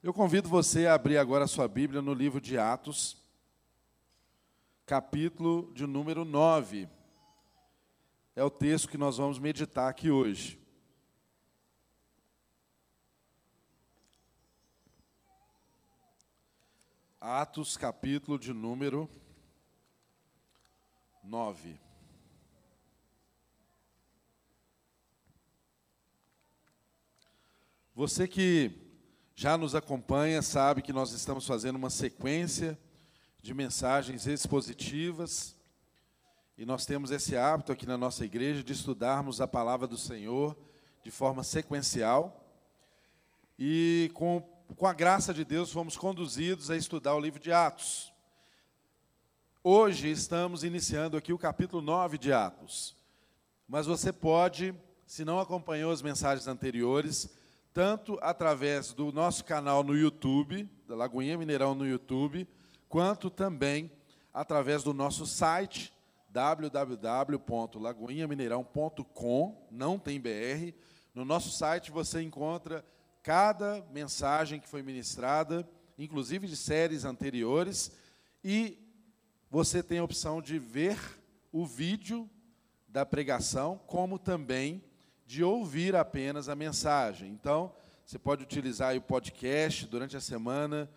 Eu convido você a abrir agora a sua Bíblia no livro de Atos, capítulo de número 9. É o texto que nós vamos meditar aqui hoje. Atos, capítulo de número 9. Você que já nos acompanha sabe que nós estamos fazendo uma sequência de mensagens expositivas. E nós temos esse hábito aqui na nossa igreja de estudarmos a palavra do Senhor de forma sequencial. E com, com a graça de Deus fomos conduzidos a estudar o livro de Atos. Hoje estamos iniciando aqui o capítulo 9 de Atos, mas você pode, se não acompanhou as mensagens anteriores, tanto através do nosso canal no YouTube, da Lagoinha Mineirão no YouTube, quanto também através do nosso site www.lagoinhamineirão.com, não tem BR. No nosso site você encontra cada mensagem que foi ministrada, inclusive de séries anteriores, e você tem a opção de ver o vídeo da pregação, como também de ouvir apenas a mensagem. Então, você pode utilizar o podcast durante a semana,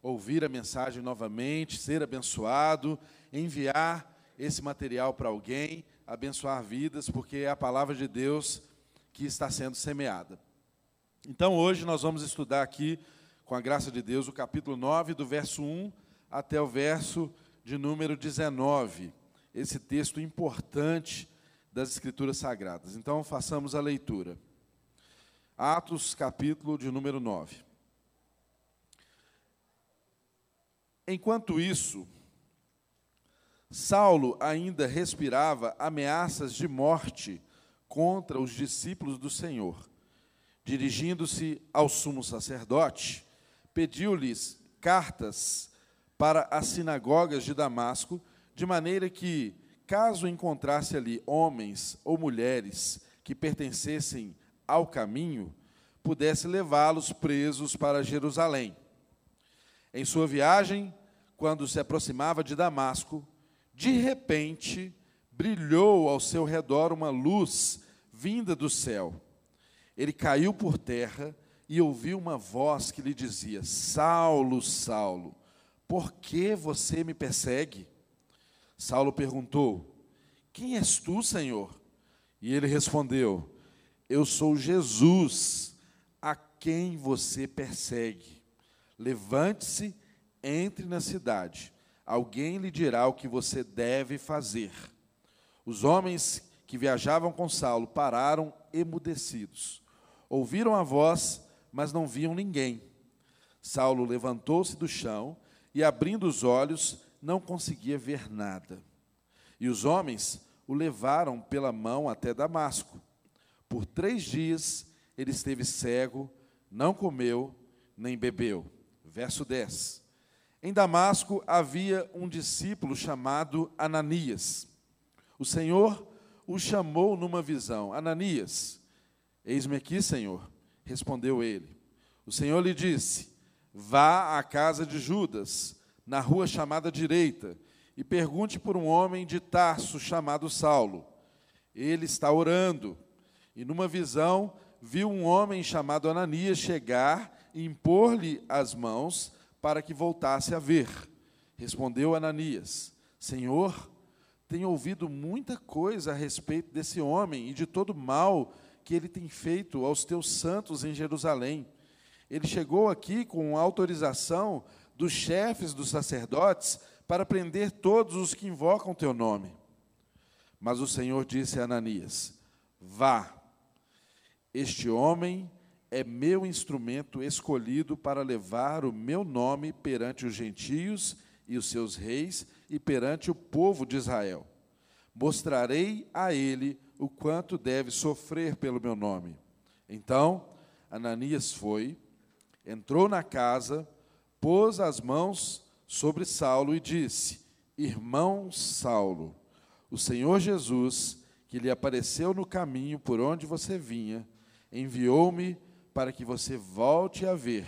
ouvir a mensagem novamente, ser abençoado, enviar esse material para alguém, abençoar vidas, porque é a palavra de Deus que está sendo semeada. Então, hoje nós vamos estudar aqui, com a graça de Deus, o capítulo 9, do verso 1 até o verso de número 19. Esse texto importante das Escrituras Sagradas. Então, façamos a leitura. Atos, capítulo de número 9. Enquanto isso, Saulo ainda respirava ameaças de morte contra os discípulos do Senhor. Dirigindo-se ao sumo sacerdote, pediu-lhes cartas para as sinagogas de Damasco, de maneira que caso encontrasse ali homens ou mulheres que pertencessem ao caminho, pudesse levá-los presos para Jerusalém. Em sua viagem, quando se aproximava de Damasco, de repente brilhou ao seu redor uma luz vinda do céu. Ele caiu por terra e ouviu uma voz que lhe dizia: Saulo, Saulo, por que você me persegue? Saulo perguntou: Quem és tu, Senhor? E ele respondeu: Eu sou Jesus, a quem você persegue. Levante-se, entre na cidade. Alguém lhe dirá o que você deve fazer. Os homens que viajavam com Saulo pararam emudecidos. Ouviram a voz, mas não viam ninguém. Saulo levantou-se do chão e, abrindo os olhos, não conseguia ver nada. E os homens o levaram pela mão até Damasco. Por três dias ele esteve cego, não comeu nem bebeu. Verso 10. Em Damasco havia um discípulo chamado Ananias. O Senhor o chamou numa visão: Ananias, eis-me aqui, Senhor. Respondeu ele. O Senhor lhe disse: Vá à casa de Judas na rua chamada Direita, e pergunte por um homem de Tarso chamado Saulo. Ele está orando, e numa visão viu um homem chamado Ananias chegar e impor-lhe as mãos para que voltasse a ver. Respondeu Ananias: Senhor, tenho ouvido muita coisa a respeito desse homem e de todo o mal que ele tem feito aos teus santos em Jerusalém. Ele chegou aqui com autorização dos chefes dos sacerdotes para prender todos os que invocam teu nome. Mas o Senhor disse a Ananias: Vá, este homem é meu instrumento escolhido para levar o meu nome perante os gentios e os seus reis e perante o povo de Israel. Mostrarei a ele o quanto deve sofrer pelo meu nome. Então, Ananias foi, entrou na casa, pôs as mãos sobre Saulo e disse: Irmão Saulo, o Senhor Jesus, que lhe apareceu no caminho por onde você vinha, enviou-me para que você volte a ver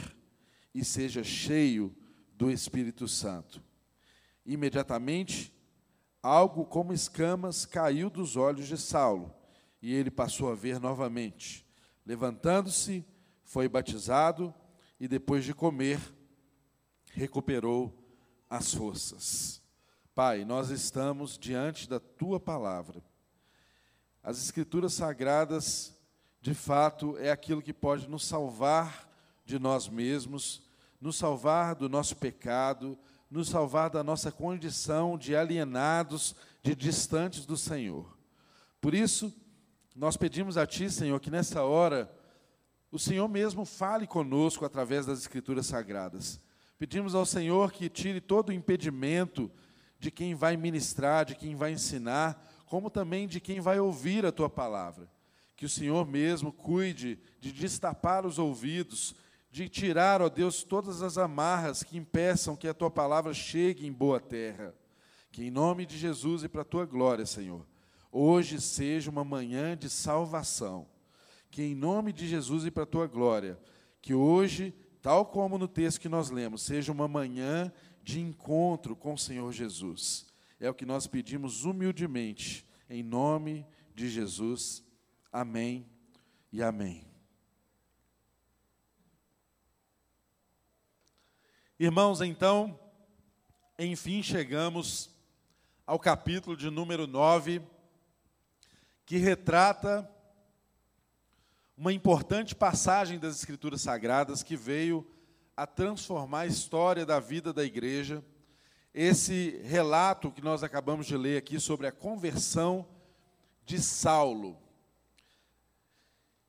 e seja cheio do Espírito Santo. Imediatamente, algo como escamas caiu dos olhos de Saulo, e ele passou a ver novamente. Levantando-se, foi batizado e depois de comer, recuperou as forças. Pai, nós estamos diante da tua palavra. As escrituras sagradas, de fato, é aquilo que pode nos salvar de nós mesmos, nos salvar do nosso pecado, nos salvar da nossa condição de alienados, de distantes do Senhor. Por isso, nós pedimos a Ti, Senhor, que nessa hora o Senhor mesmo fale conosco através das Escrituras Sagradas. Pedimos ao Senhor que tire todo o impedimento de quem vai ministrar, de quem vai ensinar, como também de quem vai ouvir a tua palavra. Que o Senhor mesmo cuide de destapar os ouvidos, de tirar, ó Deus, todas as amarras que impeçam que a tua palavra chegue em boa terra. Que em nome de Jesus e para a tua glória, Senhor, hoje seja uma manhã de salvação que em nome de Jesus e para a tua glória, que hoje, tal como no texto que nós lemos, seja uma manhã de encontro com o Senhor Jesus. É o que nós pedimos humildemente, em nome de Jesus. Amém e amém. Irmãos, então, enfim chegamos ao capítulo de número 9, que retrata uma importante passagem das Escrituras Sagradas que veio a transformar a história da vida da igreja. Esse relato que nós acabamos de ler aqui sobre a conversão de Saulo.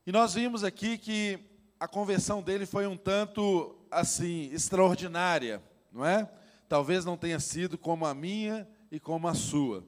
E nós vimos aqui que a conversão dele foi um tanto assim extraordinária, não é? Talvez não tenha sido como a minha e como a sua.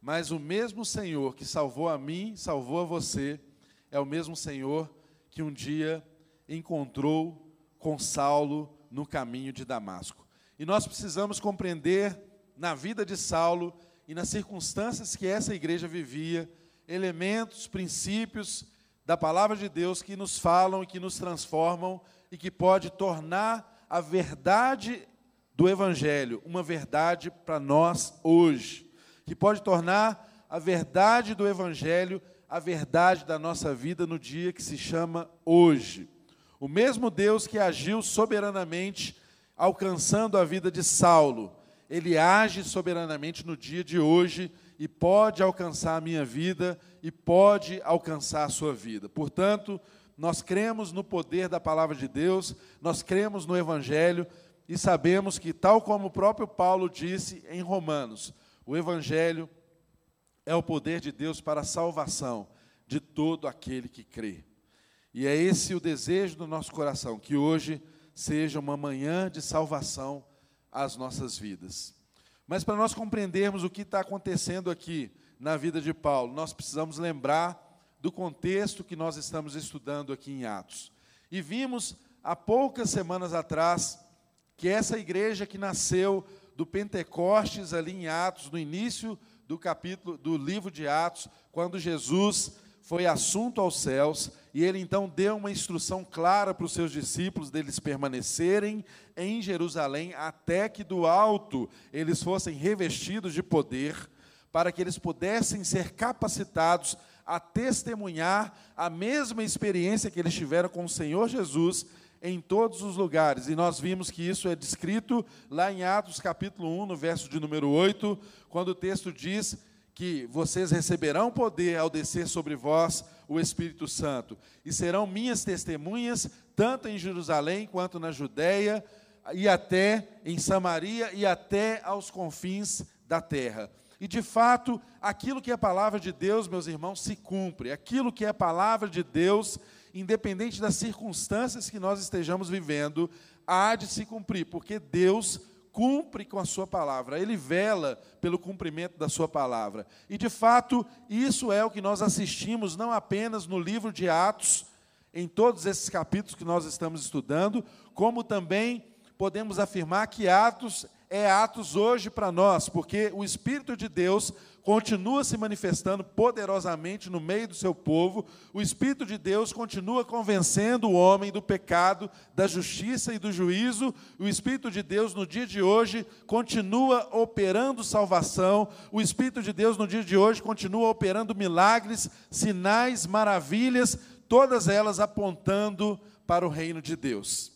Mas o mesmo Senhor que salvou a mim, salvou a você, é o mesmo Senhor que um dia encontrou com Saulo no caminho de Damasco. E nós precisamos compreender na vida de Saulo e nas circunstâncias que essa igreja vivia, elementos, princípios da palavra de Deus que nos falam e que nos transformam e que pode tornar a verdade do evangelho uma verdade para nós hoje, que pode tornar a verdade do evangelho a verdade da nossa vida no dia que se chama hoje. O mesmo Deus que agiu soberanamente alcançando a vida de Saulo, ele age soberanamente no dia de hoje e pode alcançar a minha vida e pode alcançar a sua vida. Portanto, nós cremos no poder da palavra de Deus, nós cremos no Evangelho e sabemos que, tal como o próprio Paulo disse em Romanos, o Evangelho é o poder de Deus para a salvação de todo aquele que crê. E é esse o desejo do nosso coração, que hoje seja uma manhã de salvação às nossas vidas. Mas para nós compreendermos o que está acontecendo aqui na vida de Paulo, nós precisamos lembrar do contexto que nós estamos estudando aqui em Atos. E vimos há poucas semanas atrás que essa igreja que nasceu do Pentecostes ali em Atos, no início do capítulo do livro de Atos, quando Jesus foi assunto aos céus, e ele então deu uma instrução clara para os seus discípulos deles permanecerem em Jerusalém até que do alto eles fossem revestidos de poder, para que eles pudessem ser capacitados a testemunhar a mesma experiência que eles tiveram com o Senhor Jesus em todos os lugares. E nós vimos que isso é descrito lá em Atos capítulo 1, no verso de número 8, quando o texto diz que vocês receberão poder ao descer sobre vós o Espírito Santo, e serão minhas testemunhas, tanto em Jerusalém quanto na Judéia, e até em Samaria e até aos confins da terra. E de fato, aquilo que é a palavra de Deus, meus irmãos, se cumpre. Aquilo que é a palavra de Deus independente das circunstâncias que nós estejamos vivendo, há de se cumprir, porque Deus cumpre com a sua palavra, ele vela pelo cumprimento da sua palavra. E de fato, isso é o que nós assistimos não apenas no livro de Atos, em todos esses capítulos que nós estamos estudando, como também podemos afirmar que Atos é Atos hoje para nós, porque o Espírito de Deus continua se manifestando poderosamente no meio do seu povo, o Espírito de Deus continua convencendo o homem do pecado, da justiça e do juízo, o Espírito de Deus no dia de hoje continua operando salvação, o Espírito de Deus no dia de hoje continua operando milagres, sinais, maravilhas, todas elas apontando para o reino de Deus.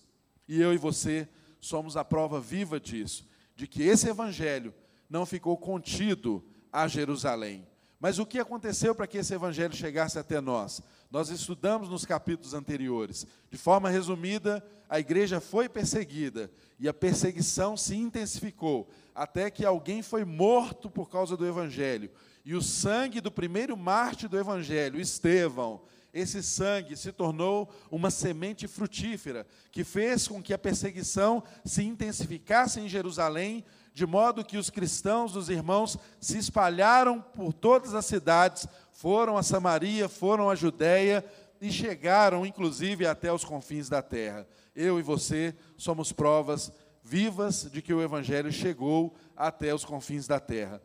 E eu e você somos a prova viva disso, de que esse evangelho não ficou contido a Jerusalém. Mas o que aconteceu para que esse evangelho chegasse até nós? Nós estudamos nos capítulos anteriores. De forma resumida, a igreja foi perseguida e a perseguição se intensificou, até que alguém foi morto por causa do evangelho. E o sangue do primeiro mártir do evangelho, Estevão, esse sangue se tornou uma semente frutífera, que fez com que a perseguição se intensificasse em Jerusalém, de modo que os cristãos, os irmãos, se espalharam por todas as cidades, foram a Samaria, foram a Judéia e chegaram, inclusive, até os confins da terra. Eu e você somos provas vivas de que o Evangelho chegou até os confins da terra.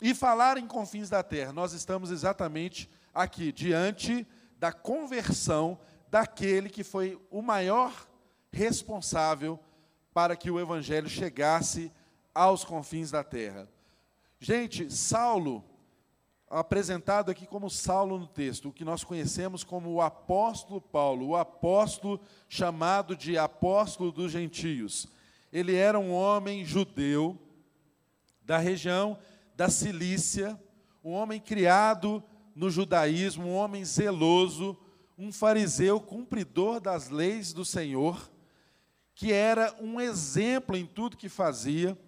E falar em confins da terra, nós estamos exatamente aqui, diante da conversão daquele que foi o maior responsável para que o evangelho chegasse aos confins da terra. Gente, Saulo, apresentado aqui como Saulo no texto, o que nós conhecemos como o apóstolo Paulo, o apóstolo chamado de apóstolo dos gentios. Ele era um homem judeu da região da Cilícia, um homem criado no judaísmo, um homem zeloso, um fariseu cumpridor das leis do Senhor, que era um exemplo em tudo que fazia,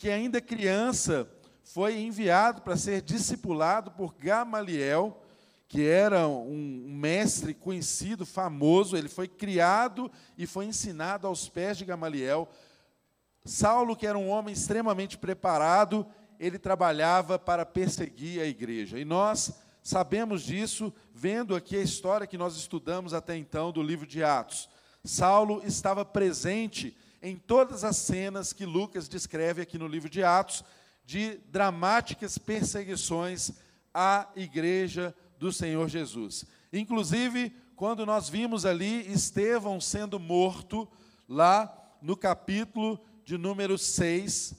que ainda criança foi enviado para ser discipulado por Gamaliel, que era um mestre conhecido, famoso, ele foi criado e foi ensinado aos pés de Gamaliel. Saulo, que era um homem extremamente preparado, ele trabalhava para perseguir a igreja. E nós Sabemos disso vendo aqui a história que nós estudamos até então do livro de Atos. Saulo estava presente em todas as cenas que Lucas descreve aqui no livro de Atos, de dramáticas perseguições à igreja do Senhor Jesus. Inclusive, quando nós vimos ali Estevão sendo morto, lá no capítulo de número 6,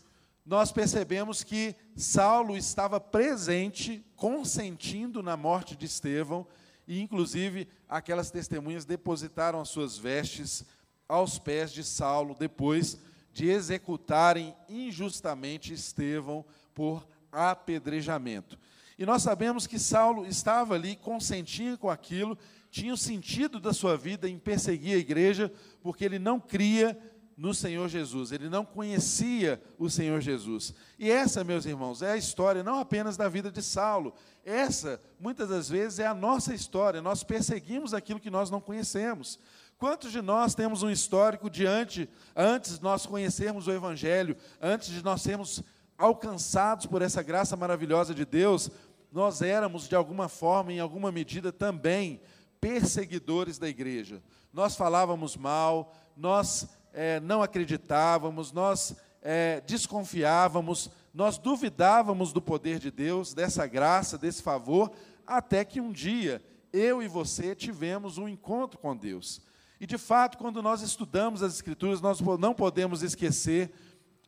nós percebemos que Saulo estava presente, consentindo na morte de Estevão, e inclusive aquelas testemunhas depositaram as suas vestes aos pés de Saulo, depois de executarem injustamente Estevão por apedrejamento. E nós sabemos que Saulo estava ali, consentia com aquilo, tinha o sentido da sua vida em perseguir a igreja, porque ele não cria no Senhor Jesus, ele não conhecia o Senhor Jesus. E essa, meus irmãos, é a história não apenas da vida de Saulo, essa, muitas das vezes, é a nossa história. Nós perseguimos aquilo que nós não conhecemos. Quantos de nós temos um histórico diante, antes de nós conhecermos o Evangelho, antes de nós sermos alcançados por essa graça maravilhosa de Deus, nós éramos, de alguma forma, em alguma medida, também perseguidores da igreja. Nós falávamos mal, nós é, não acreditávamos, nós é, desconfiávamos, nós duvidávamos do poder de Deus, dessa graça, desse favor, até que um dia eu e você tivemos um encontro com Deus. E de fato, quando nós estudamos as Escrituras, nós não podemos esquecer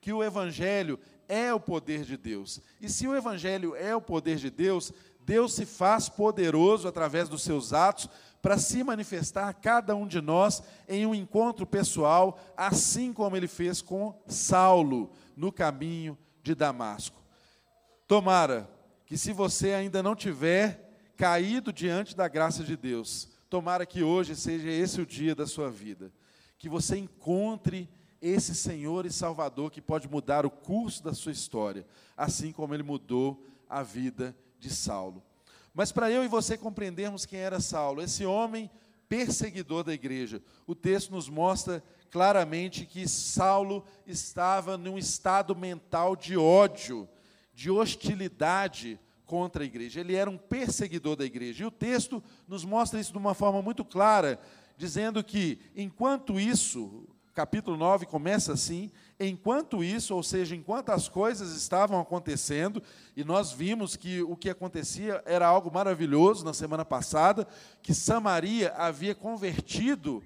que o Evangelho é o poder de Deus. E se o Evangelho é o poder de Deus, Deus se faz poderoso através dos seus atos para se manifestar a cada um de nós em um encontro pessoal, assim como ele fez com Saulo no caminho de Damasco. Tomara que, se você ainda não tiver caído diante da graça de Deus, tomara que hoje seja esse o dia da sua vida, que você encontre esse Senhor e Salvador que pode mudar o curso da sua história, assim como ele mudou a vida de Saulo. Mas para eu e você compreendermos quem era Saulo, esse homem perseguidor da igreja, o texto nos mostra claramente que Saulo estava num estado mental de ódio, de hostilidade contra a igreja. Ele era um perseguidor da igreja. E o texto nos mostra isso de uma forma muito clara, dizendo que, enquanto isso, capítulo 9 começa assim: enquanto isso, ou seja, enquanto as coisas estavam acontecendo, e nós vimos que o que acontecia era algo maravilhoso na semana passada, que Samaria havia convertido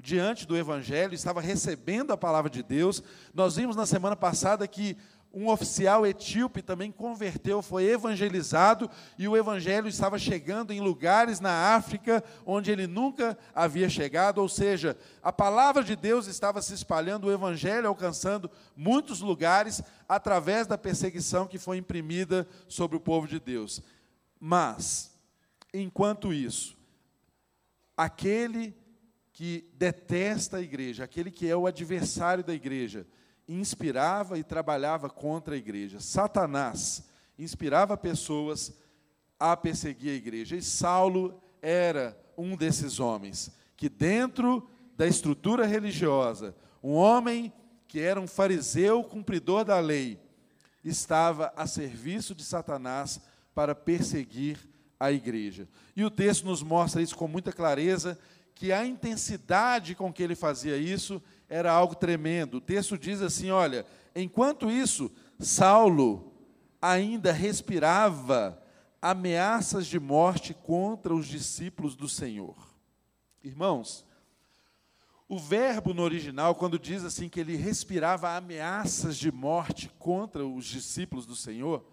diante do Evangelho, estava recebendo a palavra de Deus. Nós vimos na semana passada que um oficial etíope também converteu, foi evangelizado, e o evangelho estava chegando em lugares na África onde ele nunca havia chegado, ou seja, a palavra de Deus estava se espalhando, o evangelho alcançando muitos lugares através da perseguição que foi imprimida sobre o povo de Deus. Mas, enquanto isso, aquele que detesta a igreja, aquele que é o adversário da igreja, inspirava e trabalhava contra a igreja. Satanás inspirava pessoas a perseguir a igreja. E Saulo era um desses homens que, dentro da estrutura religiosa, um homem que era um fariseu cumpridor da lei, estava a serviço de Satanás para perseguir a igreja. E o texto nos mostra isso com muita clareza que a intensidade com que ele fazia isso era algo tremendo. O texto diz assim: olha, enquanto isso, Saulo ainda respirava ameaças de morte contra os discípulos do Senhor. Irmãos, o verbo no original, quando diz assim que ele respirava ameaças de morte contra os discípulos do Senhor,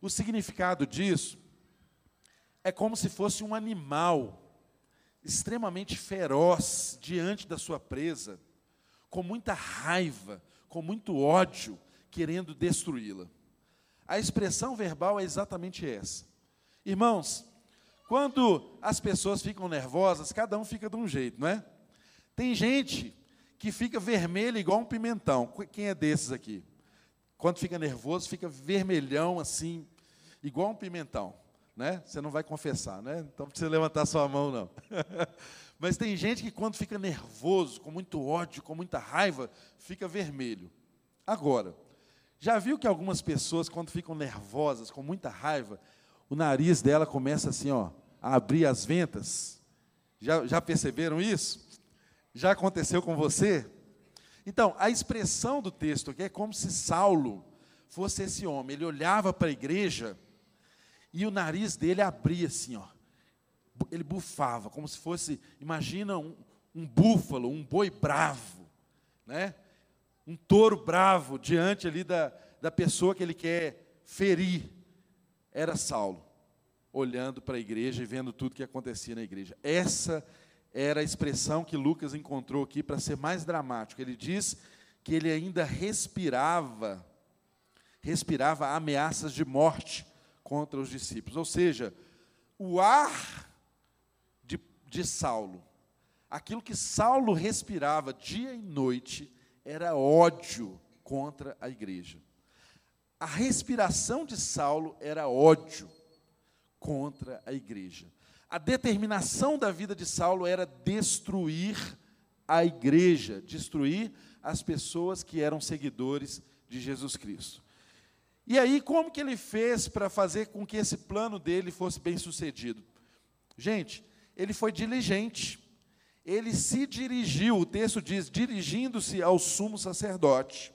o significado disso é como se fosse um animal extremamente feroz diante da sua presa, com muita raiva, com muito ódio, querendo destruí-la. A expressão verbal é exatamente essa. Irmãos, quando as pessoas ficam nervosas, cada um fica de um jeito, não é? Tem gente que fica vermelho igual um pimentão. Quem é desses aqui? Quando fica nervoso, fica vermelhão assim, igual um pimentão né? Você não vai confessar, né? Então não precisa levantar sua mão, não. Mas tem gente que quando fica nervoso, com muito ódio, com muita raiva, fica vermelho. Agora, já viu que algumas pessoas, quando ficam nervosas, com muita raiva, o nariz dela começa assim, ó, a abrir as ventas? Já, já perceberam isso? Já aconteceu com você? Então, a expressão do texto aqui é como se Saulo fosse esse homem. Ele olhava para a igreja e o nariz dele abria assim, ó. Ele bufava, como se fosse, imagina um, um búfalo, um boi bravo, né? Um touro bravo diante ali da, da pessoa que ele quer ferir. Era Saulo, olhando para a igreja e vendo tudo que acontecia na igreja. Essa era a expressão que Lucas encontrou aqui para ser mais dramático. Ele diz que ele ainda respirava, respirava ameaças de morte contra os discípulos. Ou seja, o ar de, Saulo, aquilo que Saulo respirava dia e noite, era ódio contra a igreja. A respiração de Saulo era ódio contra a igreja. A determinação da vida de Saulo era destruir a igreja, destruir as pessoas que eram seguidores de Jesus Cristo. E aí, como que ele fez para fazer com que esse plano dele fosse bem sucedido? Gente, ele foi diligente. Ele se dirigiu, o texto diz, dirigindo-se ao sumo sacerdote.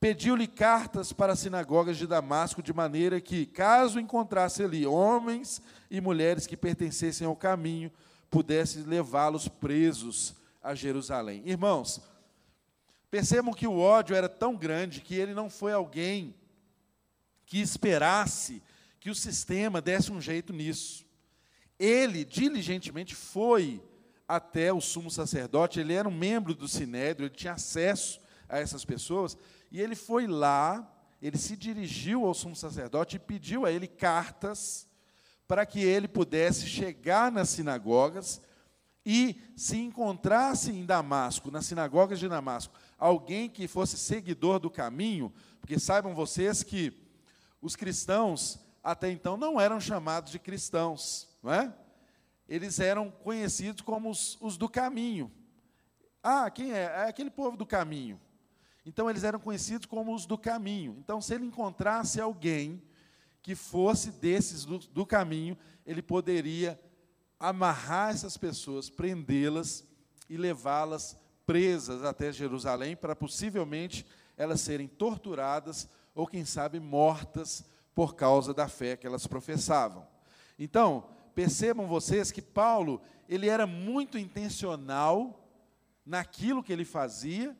Pediu-lhe cartas para as sinagogas de Damasco, de maneira que, caso encontrasse ali homens e mulheres que pertencessem ao caminho, pudesse levá-los presos a Jerusalém. Irmãos, percebam que o ódio era tão grande que ele não foi alguém que esperasse que o sistema desse um jeito nisso. Ele diligentemente foi até o sumo sacerdote, ele era um membro do sinédrio, ele tinha acesso a essas pessoas, e ele foi lá, ele se dirigiu ao sumo sacerdote e pediu a ele cartas para que ele pudesse chegar nas sinagogas e se encontrasse em Damasco, nas sinagogas de Damasco, alguém que fosse seguidor do caminho, porque saibam vocês que os cristãos até então não eram chamados de cristãos, não é? Eles eram conhecidos como os, os do caminho. Ah, quem é? É aquele povo do caminho. Então eles eram conhecidos como os do caminho. Então, se ele encontrasse alguém que fosse desses do, do caminho, ele poderia amarrar essas pessoas, prendê-las e levá-las presas até Jerusalém para possivelmente elas serem torturadas ou, quem sabe, mortas por causa da fé que elas professavam. Então, percebam vocês que Paulo, ele era muito intencional naquilo que ele fazia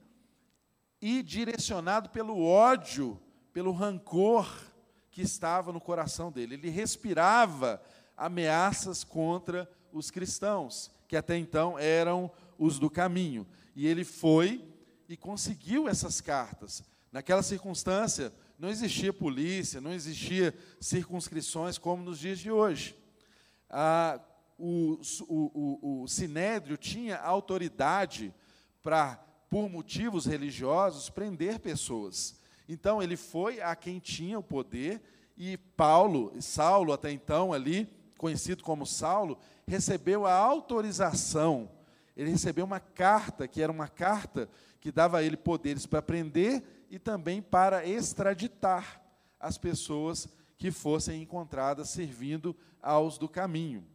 e direcionado pelo ódio, pelo rancor que estava no coração dele. Ele respirava ameaças contra os cristãos, que até então eram os do caminho. E ele foi e conseguiu essas cartas. Naquela circunstância, não existia polícia, não existia circunscrições como nos dias de hoje. O, o, o, o Sinédrio tinha autoridade para, por motivos religiosos, prender pessoas. Então, ele foi a quem tinha o poder, e Paulo, Saulo até então ali, conhecido como Saulo, recebeu a autorização, ele recebeu uma carta, que era uma carta que dava a ele poderes para prender e também para extraditar as pessoas que fossem encontradas servindo aos do caminho.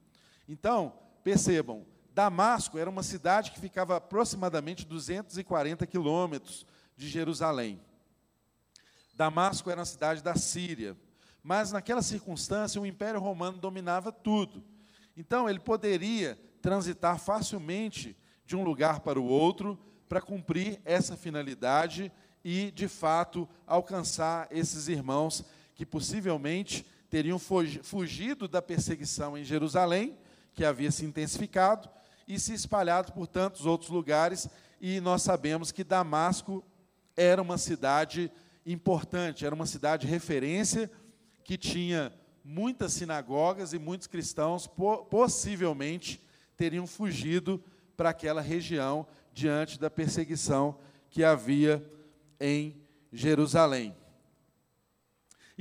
Então, percebam, Damasco era uma cidade que ficava aproximadamente 240 quilômetros de Jerusalém. Damasco era uma cidade da Síria, mas naquela circunstância o Império Romano dominava tudo. Então ele poderia transitar facilmente de um lugar para o outro para cumprir essa finalidade e, de fato, alcançar esses irmãos que possivelmente teriam fugido da perseguição em Jerusalém, que havia se intensificado, e se espalhado por tantos outros lugares. E nós sabemos que Damasco era uma cidade importante, era uma cidade referência que tinha muitas sinagogas e muitos cristãos possivelmente teriam fugido para aquela região diante da perseguição que havia em Jerusalém.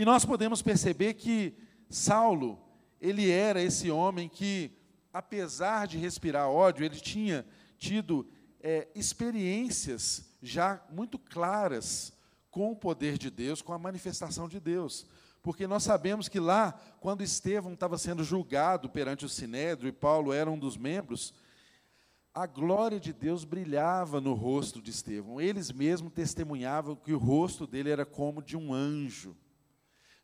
E nós podemos perceber que Saulo, ele era esse homem que, apesar de respirar ódio, ele tinha tido é, experiências já muito claras com o poder de Deus, com a manifestação de Deus. Porque nós sabemos que lá, quando Estevão estava sendo julgado perante o Sinédrio e Paulo era um dos membros, a glória de Deus brilhava no rosto de Estevão. Eles mesmos testemunhavam que o rosto dele era como de um anjo.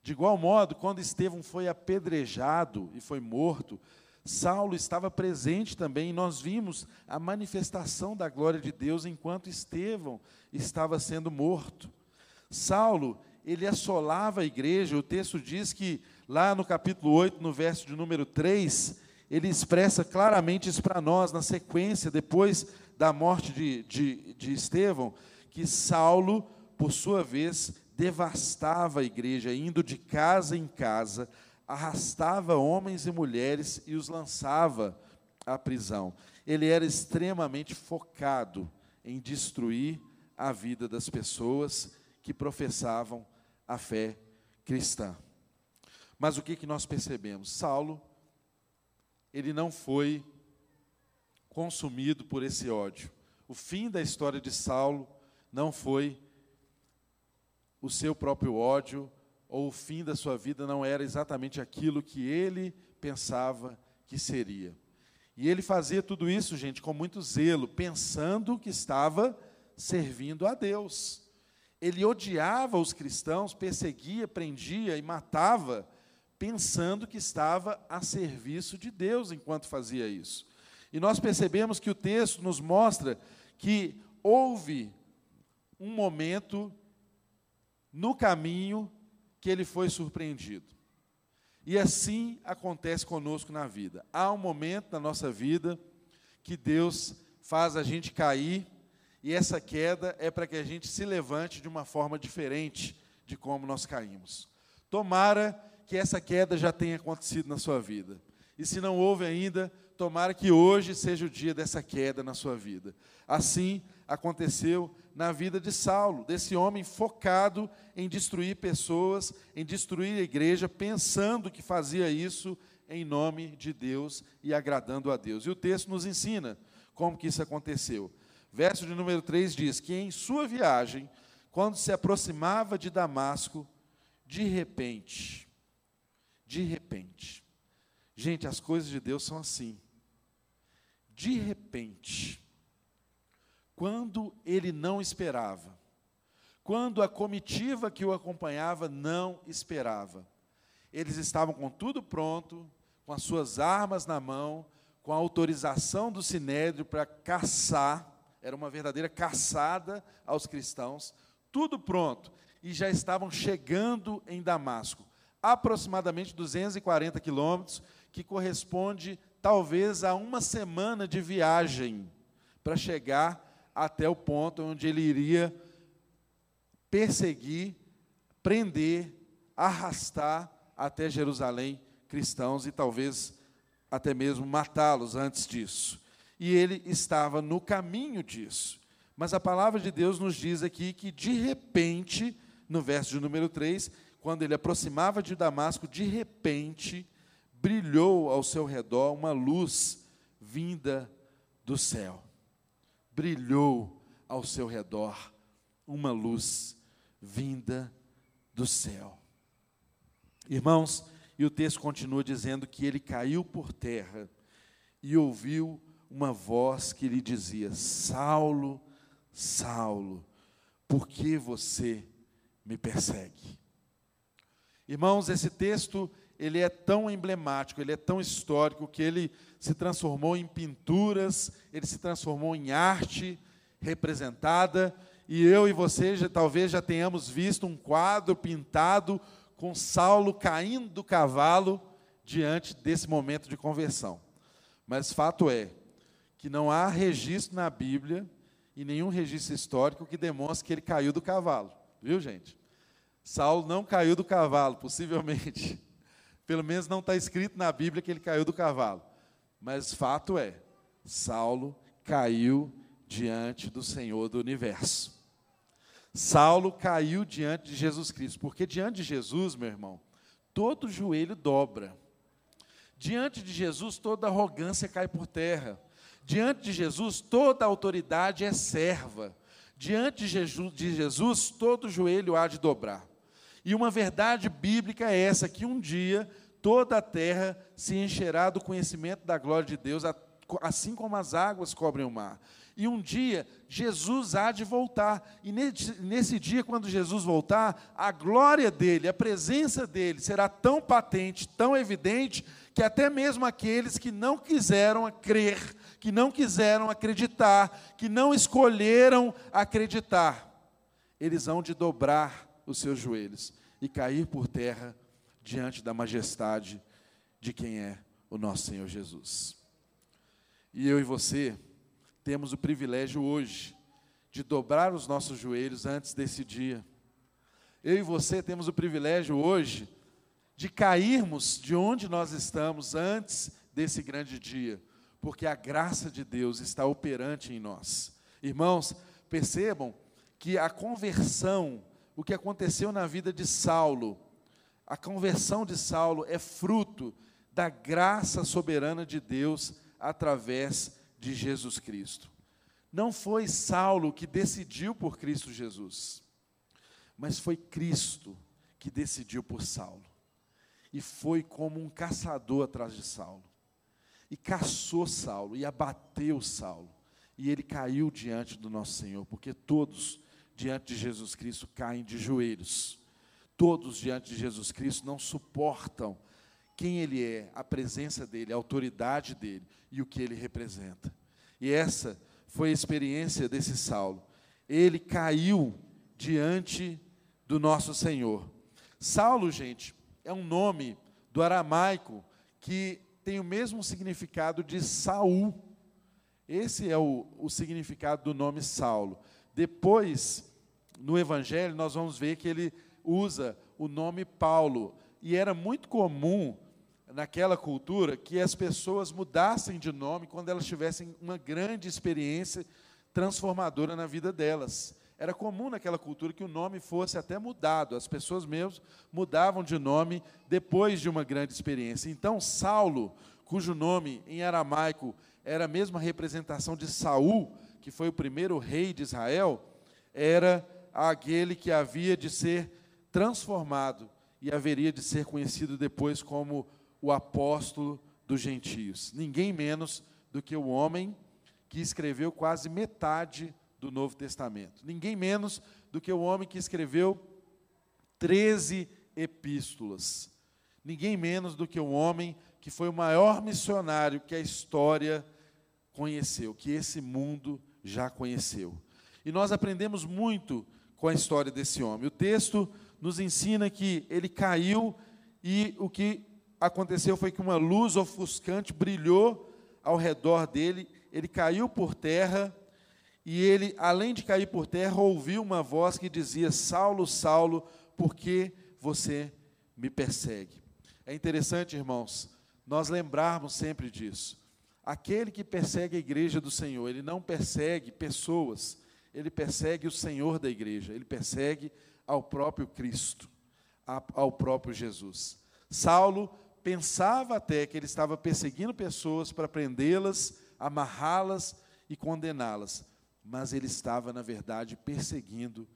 De igual modo, quando Estevão foi apedrejado e foi morto, Saulo estava presente também, e nós vimos a manifestação da glória de Deus enquanto Estevão estava sendo morto. Saulo, ele assolava a igreja, o texto diz que, lá no capítulo 8, no verso de número 3, ele expressa claramente isso para nós, na sequência, depois da morte de, de, de Estevão, que Saulo, por sua vez, devastava a igreja, indo de casa em casa, arrastava homens e mulheres e os lançava à prisão. Ele era extremamente focado em destruir a vida das pessoas que professavam a fé cristã. Mas o que, que nós percebemos? Saulo ele não foi consumido por esse ódio. O fim da história de Saulo não foi o seu próprio ódio, ou o fim da sua vida não era exatamente aquilo que ele pensava que seria. E ele fazia tudo isso, gente, com muito zelo, pensando que estava servindo a Deus. Ele odiava os cristãos, perseguia, prendia e matava pensando que estava a serviço de Deus enquanto fazia isso. E nós percebemos que o texto nos mostra que houve um momento no caminho que ele foi surpreendido. E assim acontece conosco na vida. Há um momento na nossa vida que Deus faz a gente cair, e essa queda é para que a gente se levante de uma forma diferente de como nós caímos. Tomara que essa queda já tenha acontecido na sua vida. E se não houve ainda, tomara que hoje seja o dia dessa queda na sua vida. Assim aconteceu na vida de Saulo, desse homem focado em destruir pessoas, em destruir a igreja, pensando que fazia isso em nome de Deus e agradando a Deus. E o texto nos ensina como que isso aconteceu. Verso de número 3 diz que em sua viagem, quando se aproximava de Damasco, de repente, de repente. Gente, as coisas de Deus são assim. De repente, quando ele não esperava, quando a comitiva que o acompanhava não esperava. Eles estavam com tudo pronto, com as suas armas na mão, com a autorização do sinédrio para caçar, era uma verdadeira caçada aos cristãos, tudo pronto, e já estavam chegando em Damasco, aproximadamente 240 quilômetros, que corresponde talvez a uma semana de viagem para chegar até o ponto onde ele iria perseguir, prender, arrastar até Jerusalém cristãos e talvez até mesmo matá-los antes disso. E ele estava no caminho disso. Mas a palavra de Deus nos diz aqui que de repente, no verso de número 3, quando ele aproximava de Damasco, de repente brilhou ao seu redor uma luz vinda do céu brilhou ao seu redor uma luz vinda do céu. Irmãos, e o texto continua dizendo que ele caiu por terra e ouviu uma voz que lhe dizia: Saulo, Saulo, por que você me persegue? Irmãos, esse texto ele é tão emblemático, ele é tão histórico que ele se transformou em pinturas, ele se transformou em arte representada, e eu e você já, talvez já tenhamos visto um quadro pintado com Saulo caindo do cavalo diante desse momento de conversão. Mas fato é que não há registro na Bíblia e nenhum registro histórico que demonstre que ele caiu do cavalo, viu, gente? Saulo não caiu do cavalo, possivelmente. Pelo menos não está escrito na Bíblia que ele caiu do cavalo. Mas fato é, Saulo caiu diante do Senhor do universo. Saulo caiu diante de Jesus Cristo, porque diante de Jesus, meu irmão, todo joelho dobra. Diante de Jesus, toda arrogância cai por terra. Diante de Jesus, toda autoridade é serva. Diante de Jesus, todo joelho há de dobrar. E uma verdade bíblica é essa: que um dia toda a terra se encherá do conhecimento da glória de Deus, assim como as águas cobrem o mar. E um dia Jesus há de voltar. E nesse dia, quando Jesus voltar, a glória dele, a presença dele será tão patente, tão evidente, que até mesmo aqueles que não quiseram crer, que não quiseram acreditar, que não escolheram acreditar, eles hão de dobrar os seus joelhos e cair por terra diante da majestade de quem é o nosso Senhor Jesus. E eu e você temos o privilégio hoje de dobrar os nossos joelhos antes desse dia. Eu e você temos o privilégio hoje de cairmos de onde nós estamos antes desse grande dia, porque a graça de Deus está operante em nós. Irmãos, percebam que a conversão, o que aconteceu na vida de Saulo, a conversão de Saulo é fruto da graça soberana de Deus através de Jesus Cristo. Não foi Saulo que decidiu por Cristo Jesus, mas foi Cristo que decidiu por Saulo. E foi como um caçador atrás de Saulo. E caçou Saulo e abateu Saulo. E ele caiu diante do nosso Senhor, porque todos diante de Jesus Cristo caem de joelhos todos diante de Jesus Cristo não suportam quem Ele é, a presença dEle, a autoridade dEle e o que Ele representa. E essa foi a experiência desse Saulo. Ele caiu diante do nosso Senhor. Saulo, gente, é um nome do aramaico que tem o mesmo significado de Saul. Esse é o, o significado do nome Saulo. Depois, no Evangelho, nós vamos ver que ele usa o nome Paulo. E era muito comum naquela cultura que as pessoas mudassem de nome quando elas tivessem uma grande experiência transformadora na vida delas. Era comum naquela cultura que o nome fosse até mudado, as pessoas mesmo mudavam de nome depois de uma grande experiência. Então, Saulo, cujo nome em aramaico era a mesma representação de Saul, que foi o primeiro rei de Israel, era aquele que havia de ser transformado e haveria de ser conhecido depois como o apóstolo dos gentios. Ninguém menos do que o homem que escreveu quase metade do Novo Testamento. Ninguém menos do que o homem que escreveu 13 epístolas. Ninguém menos do que o homem que foi o maior missionário que a história conheceu, que esse mundo já conheceu. E nós aprendemos muito com a história desse homem. O texto nos ensina que ele caiu e o que aconteceu foi que uma luz ofuscante brilhou ao redor dele, ele caiu por terra e ele, além de cair por terra, ouviu uma voz que dizia: Saulo, Saulo, por que você me persegue? É interessante, irmãos, nós lembrarmos sempre disso. Aquele que persegue a igreja do Senhor, ele não persegue pessoas, ele persegue o Senhor da igreja, ele persegue ao próprio Cristo, ao próprio Jesus. Saulo pensava até que ele estava perseguindo pessoas para prendê-las, amarrá-las e condená-las, mas ele estava, na verdade, perseguindo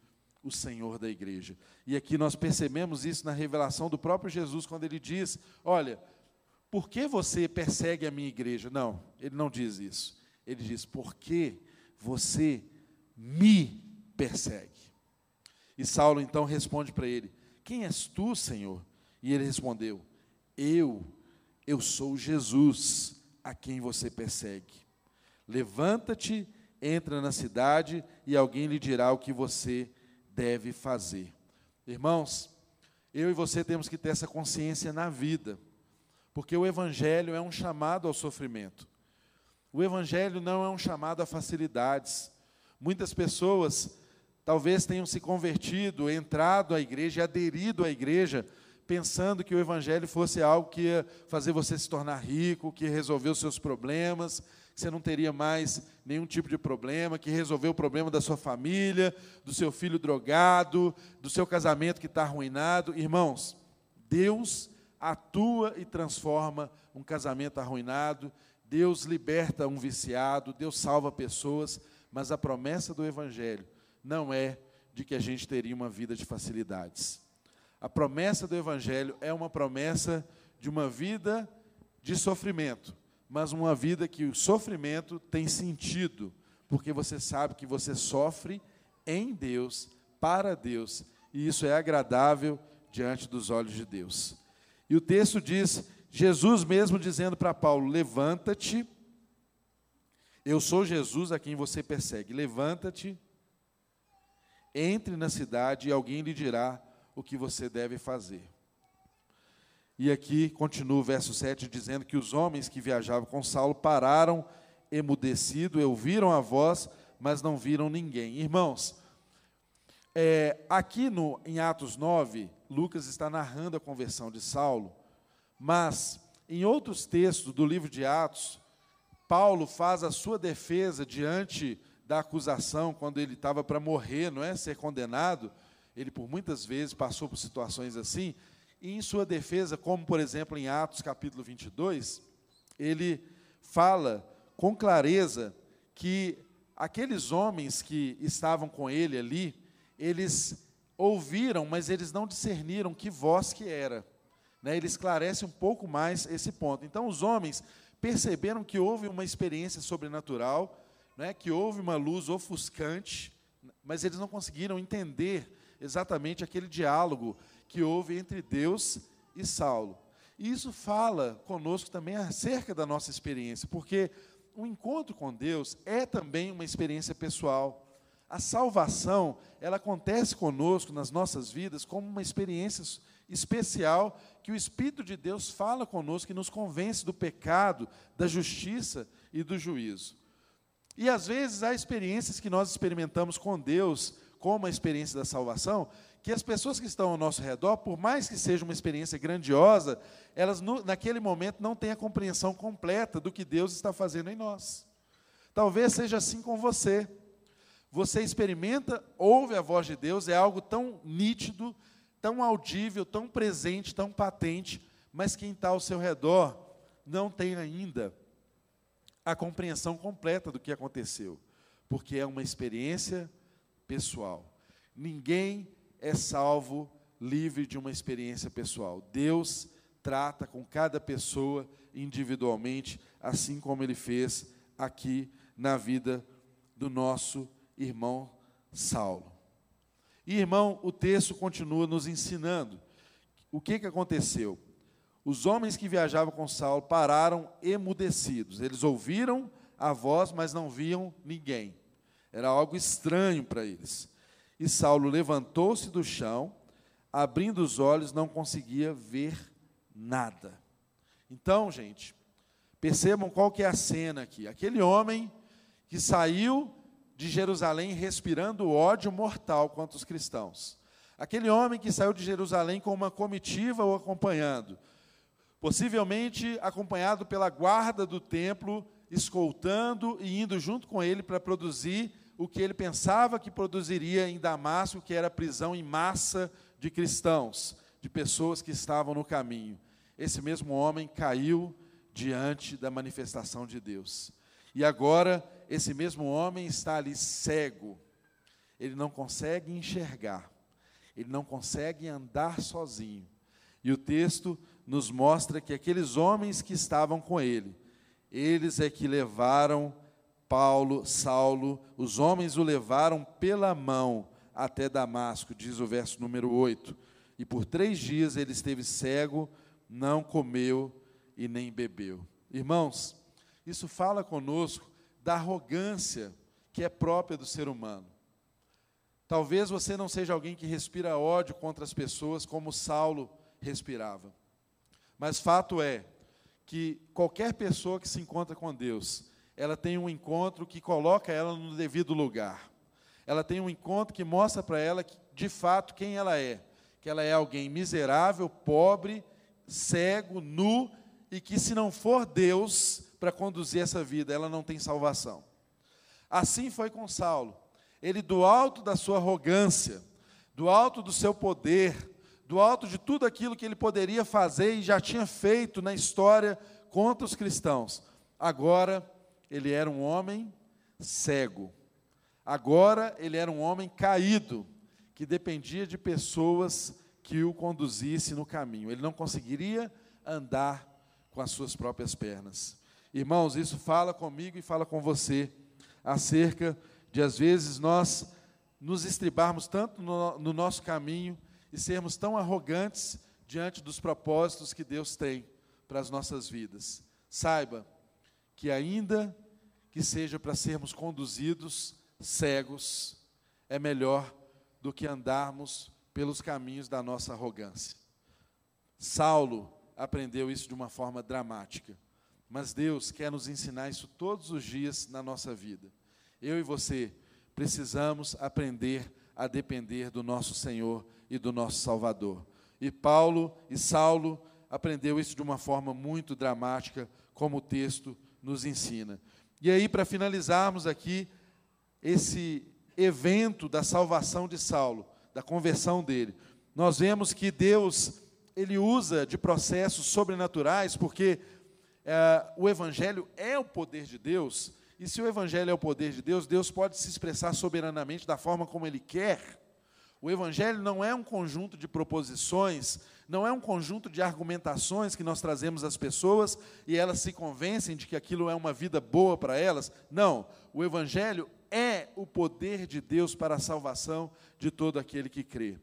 o Senhor da igreja. E aqui nós percebemos isso na revelação do próprio Jesus, quando ele diz: Olha, por que você persegue a minha igreja? Não, ele não diz isso. Ele diz: Porque você me persegue. E Saulo então responde para ele: Quem és tu, Senhor? E ele respondeu: Eu, eu sou Jesus, a quem você persegue. Levanta-te, entra na cidade e alguém lhe dirá o que você deve fazer. Irmãos, eu e você temos que ter essa consciência na vida, porque o Evangelho é um chamado ao sofrimento. O Evangelho não é um chamado a facilidades. Muitas pessoas talvez tenham se convertido, entrado à igreja, aderido à igreja, pensando que o Evangelho fosse algo que ia fazer você se tornar rico, que ia resolver os seus problemas, que você não teria mais nenhum tipo de problema, que resolveu o problema da sua família, do seu filho drogado, do seu casamento que está arruinado. Irmãos, Deus atua e transforma um casamento arruinado, Deus liberta um viciado, Deus salva pessoas, mas a promessa do Evangelho não é de que a gente teria uma vida de facilidades. A promessa do Evangelho é uma promessa de uma vida de sofrimento, mas uma vida que o sofrimento tem sentido, porque você sabe que você sofre em Deus, para Deus, e isso é agradável diante dos olhos de Deus. E o texto diz, Jesus mesmo dizendo para Paulo: Levanta-te, eu sou Jesus a quem você persegue, levanta-te, entre na cidade e alguém lhe dirá o que você deve fazer. E aqui continua o verso 7 dizendo que os homens que viajavam com Saulo pararam emudecido, ouviram a voz, mas não viram ninguém. Irmãos, é, aqui no, em Atos 9, Lucas está narrando a conversão de Saulo, mas em outros textos do livro de Atos, Paulo faz a sua defesa diante da acusação quando ele estava para morrer, não é? Ser condenado. Ele por muitas vezes passou por situações assim. E em sua defesa, como por exemplo em Atos capítulo 22, ele fala com clareza que aqueles homens que estavam com ele ali, eles ouviram, mas eles não discerniram que voz que era. Né? Ele esclarece um pouco mais esse ponto. Então, os homens perceberam que houve uma experiência sobrenatural, né, que houve uma luz ofuscante, mas eles não conseguiram entender exatamente aquele diálogo que houve entre Deus e Saulo. E isso fala conosco também acerca da nossa experiência, porque o encontro com Deus é também uma experiência pessoal. A salvação, ela acontece conosco nas nossas vidas como uma experiência especial que o Espírito de Deus fala conosco e nos convence do pecado, da justiça e do juízo. E às vezes há experiências que nós experimentamos com Deus, como a experiência da salvação, que as pessoas que estão ao nosso redor, por mais que seja uma experiência grandiosa, elas no, naquele momento não têm a compreensão completa do que Deus está fazendo em nós. Talvez seja assim com você. Você experimenta, ouve a voz de Deus, é algo tão nítido, tão audível, tão presente, tão patente, mas quem está ao seu redor não tem ainda a compreensão completa do que aconteceu, porque é uma experiência pessoal. Ninguém é salvo livre de uma experiência pessoal. Deus trata com cada pessoa individualmente, assim como ele fez aqui na vida do nosso irmão Saulo. E, irmão, o texto continua nos ensinando o que, que aconteceu. Os homens que viajavam com Saulo pararam emudecidos. Eles ouviram a voz, mas não viam ninguém. Era algo estranho para eles. E Saulo levantou-se do chão, abrindo os olhos, não conseguia ver nada. Então, gente, percebam qual que é a cena aqui. Aquele homem que saiu de Jerusalém respirando ódio mortal contra os cristãos. Aquele homem que saiu de Jerusalém com uma comitiva o acompanhando, possivelmente acompanhado pela guarda do templo, escoltando e indo junto com ele para produzir o que ele pensava que produziria em Damasco, que era a prisão em massa de cristãos, de pessoas que estavam no caminho. Esse mesmo homem caiu diante da manifestação de Deus. E agora, esse mesmo homem está ali cego. Ele não consegue enxergar. Ele não consegue andar sozinho. E o texto nos mostra que aqueles homens que estavam com ele, eles é que levaram Paulo, Saulo, os homens o levaram pela mão até Damasco, diz o verso número 8. E por três dias ele esteve cego, não comeu e nem bebeu. Irmãos, isso fala conosco da arrogância que é própria do ser humano. Talvez você não seja alguém que respira ódio contra as pessoas como Saulo respirava. Mas fato é que qualquer pessoa que se encontra com Deus, ela tem um encontro que coloca ela no devido lugar. Ela tem um encontro que mostra para ela, que, de fato, quem ela é. Que ela é alguém miserável, pobre, cego, nu, e que, se não for Deus para conduzir essa vida, ela não tem salvação. Assim foi com Saulo. Ele, do alto da sua arrogância, do alto do seu poder, do alto de tudo aquilo que ele poderia fazer e já tinha feito na história contra os cristãos, agora ele era um homem cego. Agora ele era um homem caído, que dependia de pessoas que o conduzissem no caminho. Ele não conseguiria andar com as suas próprias pernas. Irmãos, isso fala comigo e fala com você acerca de, às vezes, nós nos estribarmos tanto no, no nosso caminho e sermos tão arrogantes diante dos propósitos que Deus tem para as nossas vidas. Saiba, que ainda que seja para sermos conduzidos cegos, é melhor do que andarmos pelos caminhos da nossa arrogância. Saulo aprendeu isso de uma forma dramática, mas Deus quer nos ensinar isso todos os dias na nossa vida. Eu e você precisamos aprender a depender do nosso Senhor e do nosso Salvador. E Paulo e Saulo aprendeu isso de uma forma muito dramática, como o texto nos ensina. E aí, para finalizarmos aqui esse evento da salvação de Saulo, da conversão dele, nós vemos que Deus ele usa de processos sobrenaturais, porque é, o Evangelho é o poder de Deus, e se o Evangelho é o poder de Deus, Deus pode se expressar soberanamente da forma como Ele quer. O Evangelho não é um conjunto de proposições, não é um conjunto de argumentações que nós trazemos às pessoas e elas se convencem de que aquilo é uma vida boa para elas. Não, o Evangelho é o poder de Deus para a salvação de todo aquele que crê.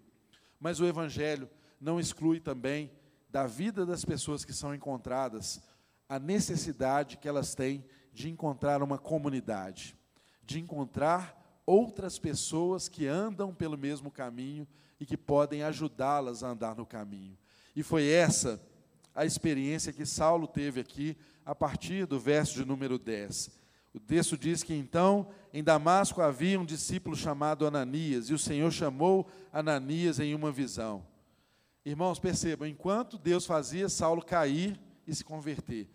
Mas o Evangelho não exclui também da vida das pessoas que são encontradas a necessidade que elas têm de encontrar uma comunidade, de encontrar outras pessoas que andam pelo mesmo caminho e que podem ajudá-las a andar no caminho. E foi essa a experiência que Saulo teve aqui a partir do verso de número 10. O texto diz que então em Damasco havia um discípulo chamado Ananias, e o Senhor chamou Ananias em uma visão. Irmãos, percebam, enquanto Deus fazia Saulo cair e se converter,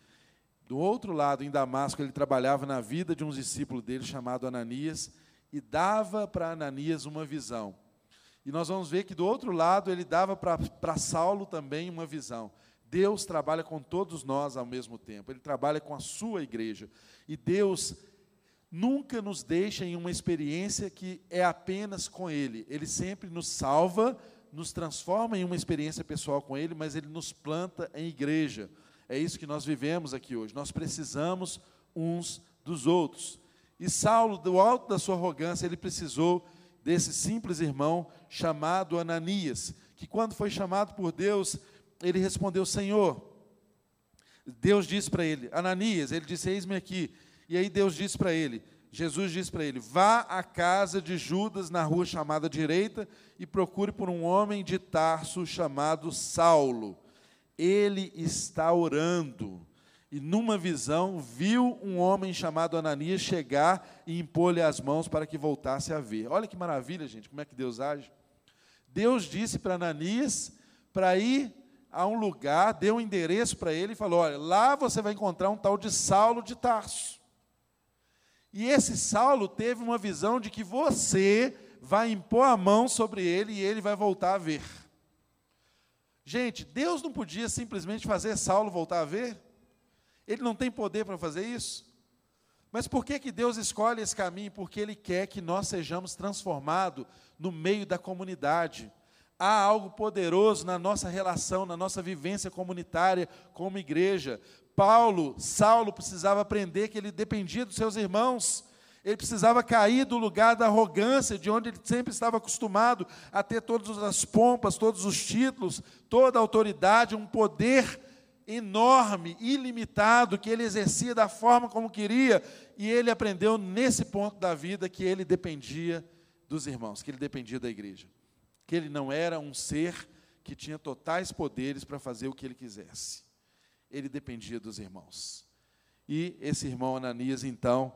do outro lado, em Damasco, ele trabalhava na vida de um discípulo dele chamado Ananias e dava para Ananias uma visão. E nós vamos ver que do outro lado ele dava para Saulo também uma visão. Deus trabalha com todos nós ao mesmo tempo, ele trabalha com a sua igreja. E Deus nunca nos deixa em uma experiência que é apenas com Ele. Ele sempre nos salva, nos transforma em uma experiência pessoal com Ele, mas Ele nos planta em igreja. É isso que nós vivemos aqui hoje. Nós precisamos uns dos outros. E Saulo, do alto da sua arrogância, ele precisou desse simples irmão chamado Ananias, que quando foi chamado por Deus, ele respondeu: Senhor. Deus disse para ele: Ananias, ele disse: Eis-me aqui. E aí Deus disse para ele: Jesus disse para ele: Vá à casa de Judas, na rua chamada direita, e procure por um homem de Tarso chamado Saulo. Ele está orando e numa visão viu um homem chamado Ananias chegar e impor-lhe as mãos para que voltasse a ver. Olha que maravilha, gente, como é que Deus age. Deus disse para Ananias para ir a um lugar, deu um endereço para ele e falou: Olha, lá você vai encontrar um tal de Saulo de Tarso. E esse Saulo teve uma visão de que você vai impor a mão sobre ele e ele vai voltar a ver. Gente, Deus não podia simplesmente fazer Saulo voltar a ver? Ele não tem poder para fazer isso? Mas por que, que Deus escolhe esse caminho? Porque Ele quer que nós sejamos transformados no meio da comunidade. Há algo poderoso na nossa relação, na nossa vivência comunitária como igreja. Paulo, Saulo precisava aprender que ele dependia dos seus irmãos. Ele precisava cair do lugar da arrogância, de onde ele sempre estava acostumado a ter todas as pompas, todos os títulos, toda a autoridade, um poder enorme, ilimitado, que ele exercia da forma como queria, e ele aprendeu nesse ponto da vida que ele dependia dos irmãos, que ele dependia da igreja, que ele não era um ser que tinha totais poderes para fazer o que ele quisesse. Ele dependia dos irmãos. E esse irmão Ananias, então,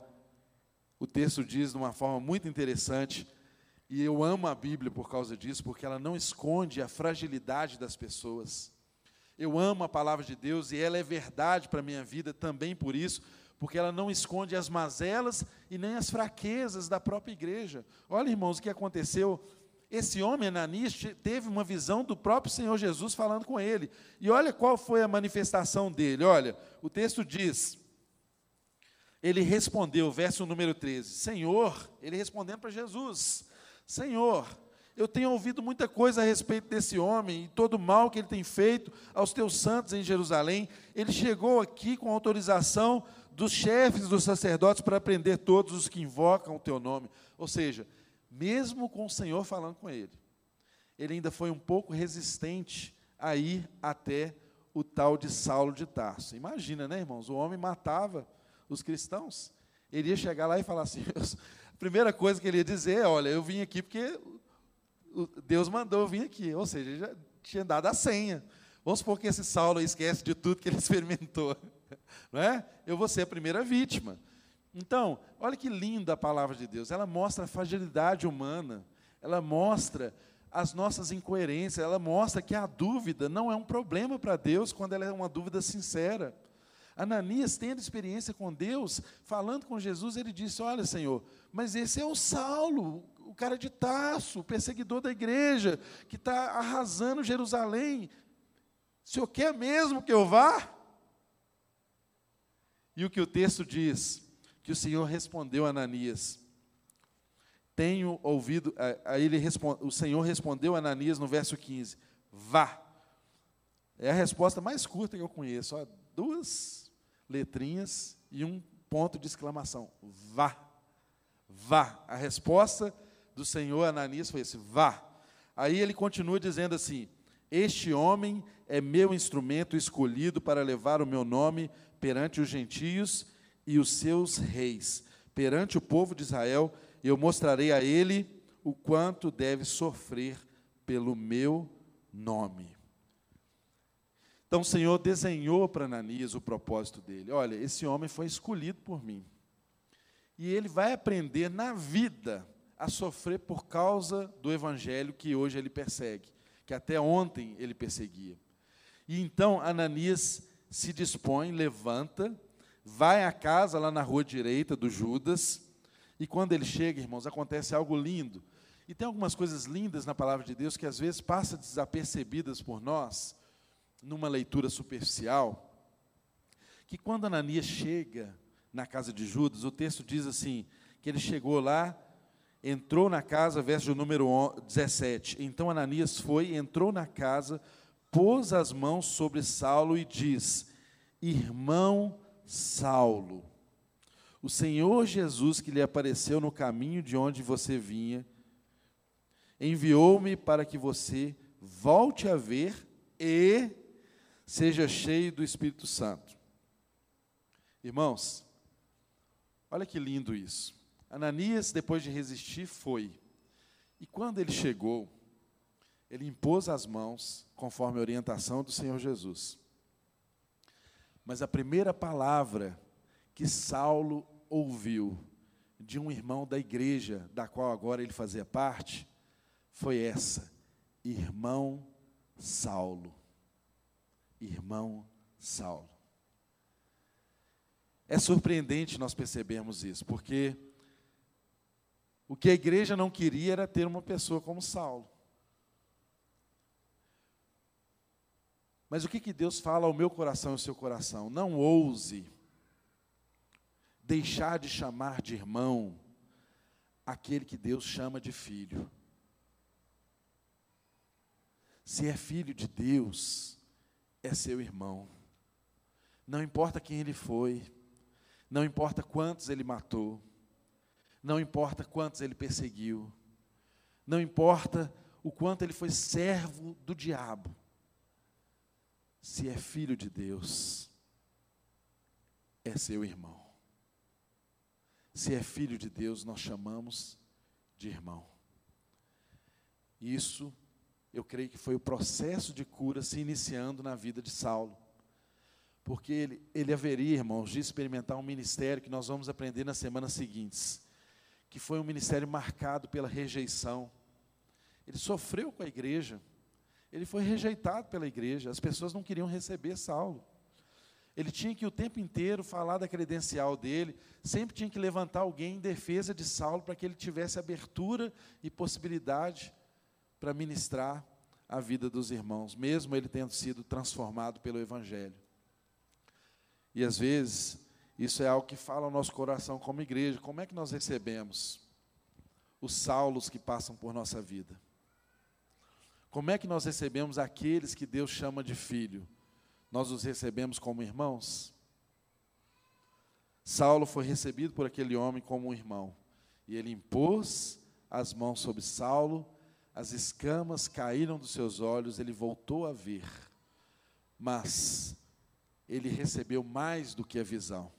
o texto diz de uma forma muito interessante, e eu amo a Bíblia por causa disso, porque ela não esconde a fragilidade das pessoas. Eu amo a palavra de Deus e ela é verdade para a minha vida também por isso, porque ela não esconde as mazelas e nem as fraquezas da própria igreja. Olha, irmãos, o que aconteceu. Esse homem, Ananias, teve uma visão do próprio Senhor Jesus falando com ele. E olha qual foi a manifestação dele. Olha, o texto diz: ele respondeu, verso número 13: Senhor, ele respondendo para Jesus: Senhor, eu tenho ouvido muita coisa a respeito desse homem e todo o mal que ele tem feito aos teus santos em Jerusalém. Ele chegou aqui com autorização dos chefes dos sacerdotes para prender todos os que invocam o teu nome. Ou seja, mesmo com o Senhor falando com ele, ele ainda foi um pouco resistente a ir até o tal de Saulo de Tarso. Imagina, né, irmãos? O homem matava os cristãos. Ele ia chegar lá e falar assim: a primeira coisa que ele ia dizer é: olha, eu vim aqui porque Deus mandou eu vir aqui. Ou seja, ele já tinha dado a senha. Vamos supor que esse Saulo esquece de tudo que ele experimentou. Não é? Eu vou ser a primeira vítima. Então, olha que linda a palavra de Deus. Ela mostra a fragilidade humana. Ela mostra as nossas incoerências. Ela mostra que a dúvida não é um problema para Deus quando ela é uma dúvida sincera. Ananias, tendo experiência com Deus, falando com Jesus, ele disse: Olha, Senhor, mas esse é o Saulo, o cara de Taço, o perseguidor da igreja, que está arrasando Jerusalém. O senhor quer mesmo que eu vá? E o que o texto diz? Que o Senhor respondeu a Ananias. Tenho ouvido, aí ele responde, o Senhor respondeu a Ananias no verso 15: Vá. É a resposta mais curta que eu conheço. Ó, duas letrinhas e um ponto de exclamação: Vá. Vá. A resposta do Senhor Ananias foi esse: vá. Aí ele continua dizendo assim: Este homem é meu instrumento escolhido para levar o meu nome perante os gentios e os seus reis, perante o povo de Israel, eu mostrarei a ele o quanto deve sofrer pelo meu nome. Então o Senhor desenhou para Ananias o propósito dele. Olha, esse homem foi escolhido por mim. E ele vai aprender na vida a sofrer por causa do evangelho que hoje ele persegue, que até ontem ele perseguia. E então Ananias se dispõe, levanta, vai à casa lá na rua direita do Judas, e quando ele chega, irmãos, acontece algo lindo. E tem algumas coisas lindas na palavra de Deus que às vezes passam desapercebidas por nós, numa leitura superficial, que quando Ananias chega na casa de Judas, o texto diz assim, que ele chegou lá entrou na casa, verso número 17. Então Ananias foi, entrou na casa, pôs as mãos sobre Saulo e diz: Irmão Saulo, o Senhor Jesus, que lhe apareceu no caminho de onde você vinha, enviou-me para que você volte a ver e seja cheio do Espírito Santo. Irmãos, olha que lindo isso. Ananias, depois de resistir, foi. E quando ele chegou, ele impôs as mãos, conforme a orientação do Senhor Jesus. Mas a primeira palavra que Saulo ouviu de um irmão da igreja, da qual agora ele fazia parte, foi essa: irmão Saulo. Irmão Saulo. É surpreendente nós percebermos isso, porque o que a igreja não queria era ter uma pessoa como Saulo. Mas o que, que Deus fala ao meu coração e ao seu coração? Não ouse deixar de chamar de irmão aquele que Deus chama de filho. Se é filho de Deus, é seu irmão. Não importa quem ele foi, não importa quantos ele matou, não importa quantos ele perseguiu, não importa o quanto ele foi servo do diabo. Se é filho de Deus, é seu irmão. Se é filho de Deus, nós chamamos de irmão. Isso eu creio que foi o processo de cura se iniciando na vida de Saulo. Porque ele, ele haveria, irmãos, de experimentar um ministério que nós vamos aprender nas semanas seguintes, que foi um ministério marcado pela rejeição. Ele sofreu com a igreja, ele foi rejeitado pela igreja, as pessoas não queriam receber Saulo. Ele tinha que o tempo inteiro falar da credencial dele, sempre tinha que levantar alguém em defesa de Saulo para que ele tivesse abertura e possibilidade para ministrar a vida dos irmãos, mesmo ele tendo sido transformado pelo Evangelho. E às vezes, isso é algo que fala ao nosso coração como igreja: como é que nós recebemos os Saulos que passam por nossa vida? Como é que nós recebemos aqueles que Deus chama de filho? Nós os recebemos como irmãos? Saulo foi recebido por aquele homem como um irmão, e ele impôs as mãos sobre Saulo as escamas caíram dos seus olhos, ele voltou a ver. Mas ele recebeu mais do que a visão.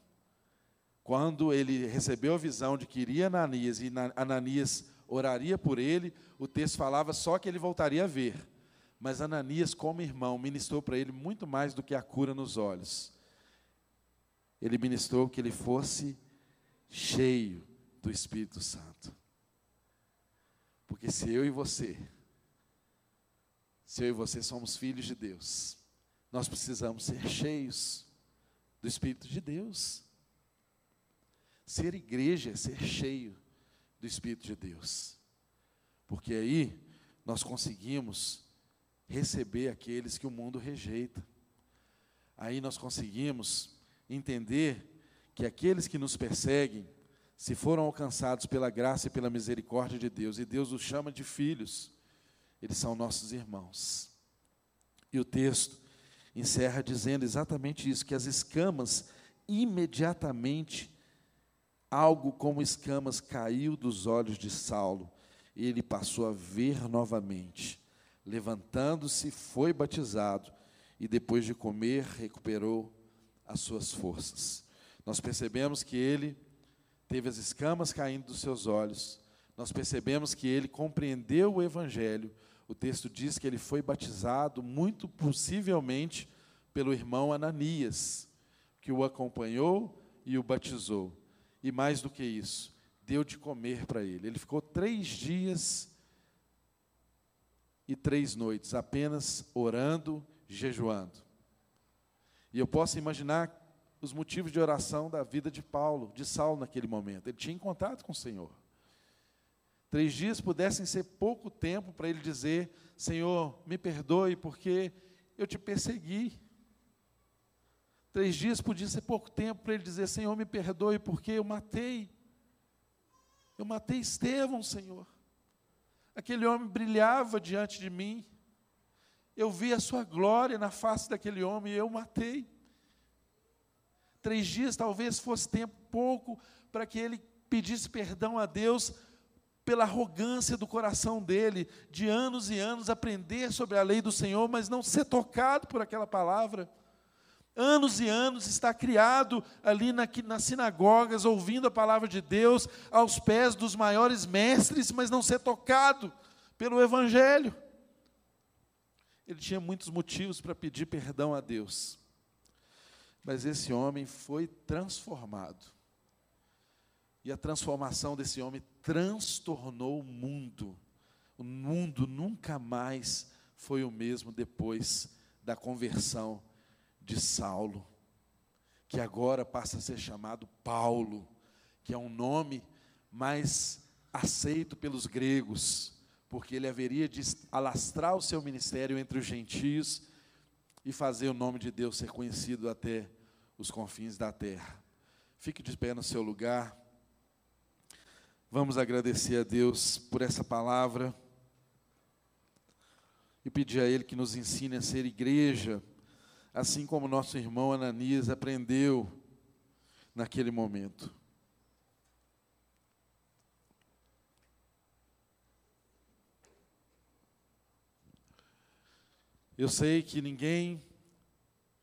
Quando ele recebeu a visão de que iria Ananias e Ananias oraria por ele, o texto falava só que ele voltaria a ver. Mas Ananias, como irmão, ministrou para ele muito mais do que a cura nos olhos. Ele ministrou que ele fosse cheio do Espírito Santo. Porque se eu e você, se eu e você somos filhos de Deus, nós precisamos ser cheios do Espírito de Deus. Ser igreja é ser cheio do Espírito de Deus. Porque aí nós conseguimos receber aqueles que o mundo rejeita. Aí nós conseguimos entender que aqueles que nos perseguem, se foram alcançados pela graça e pela misericórdia de Deus, e Deus os chama de filhos, eles são nossos irmãos. E o texto encerra dizendo exatamente isso: que as escamas, imediatamente, algo como escamas caiu dos olhos de Saulo, e ele passou a ver novamente. Levantando-se, foi batizado, e depois de comer, recuperou as suas forças. Nós percebemos que ele teve as escamas caindo dos seus olhos. Nós percebemos que ele compreendeu o Evangelho. O texto diz que ele foi batizado, muito possivelmente, pelo irmão Ananias, que o acompanhou e o batizou. E mais do que isso, deu de comer para ele. Ele ficou três dias e três noites apenas orando, jejuando. E eu posso imaginar os motivos de oração da vida de Paulo, de Saulo naquele momento. Ele tinha contato com o Senhor. Três dias pudessem ser pouco tempo para ele dizer: Senhor, me perdoe porque eu te persegui. Três dias podia ser pouco tempo para ele dizer: Senhor, me perdoe porque eu matei. Eu matei Estevão, Senhor. Aquele homem brilhava diante de mim. Eu vi a sua glória na face daquele homem e eu matei. Três dias talvez fosse tempo pouco para que ele pedisse perdão a Deus pela arrogância do coração dele, de anos e anos aprender sobre a lei do Senhor, mas não ser tocado por aquela palavra. Anos e anos está criado ali na, nas sinagogas, ouvindo a palavra de Deus, aos pés dos maiores mestres, mas não ser tocado pelo Evangelho. Ele tinha muitos motivos para pedir perdão a Deus, mas esse homem foi transformado. E a transformação desse homem transtornou o mundo. O mundo nunca mais foi o mesmo depois da conversão de Saulo, que agora passa a ser chamado Paulo, que é um nome mais aceito pelos gregos, porque ele haveria de alastrar o seu ministério entre os gentios e fazer o nome de Deus ser conhecido até os confins da terra. Fique de pé no seu lugar. Vamos agradecer a Deus por essa palavra e pedir a Ele que nos ensine a ser igreja, assim como nosso irmão Ananias aprendeu naquele momento. Eu sei que ninguém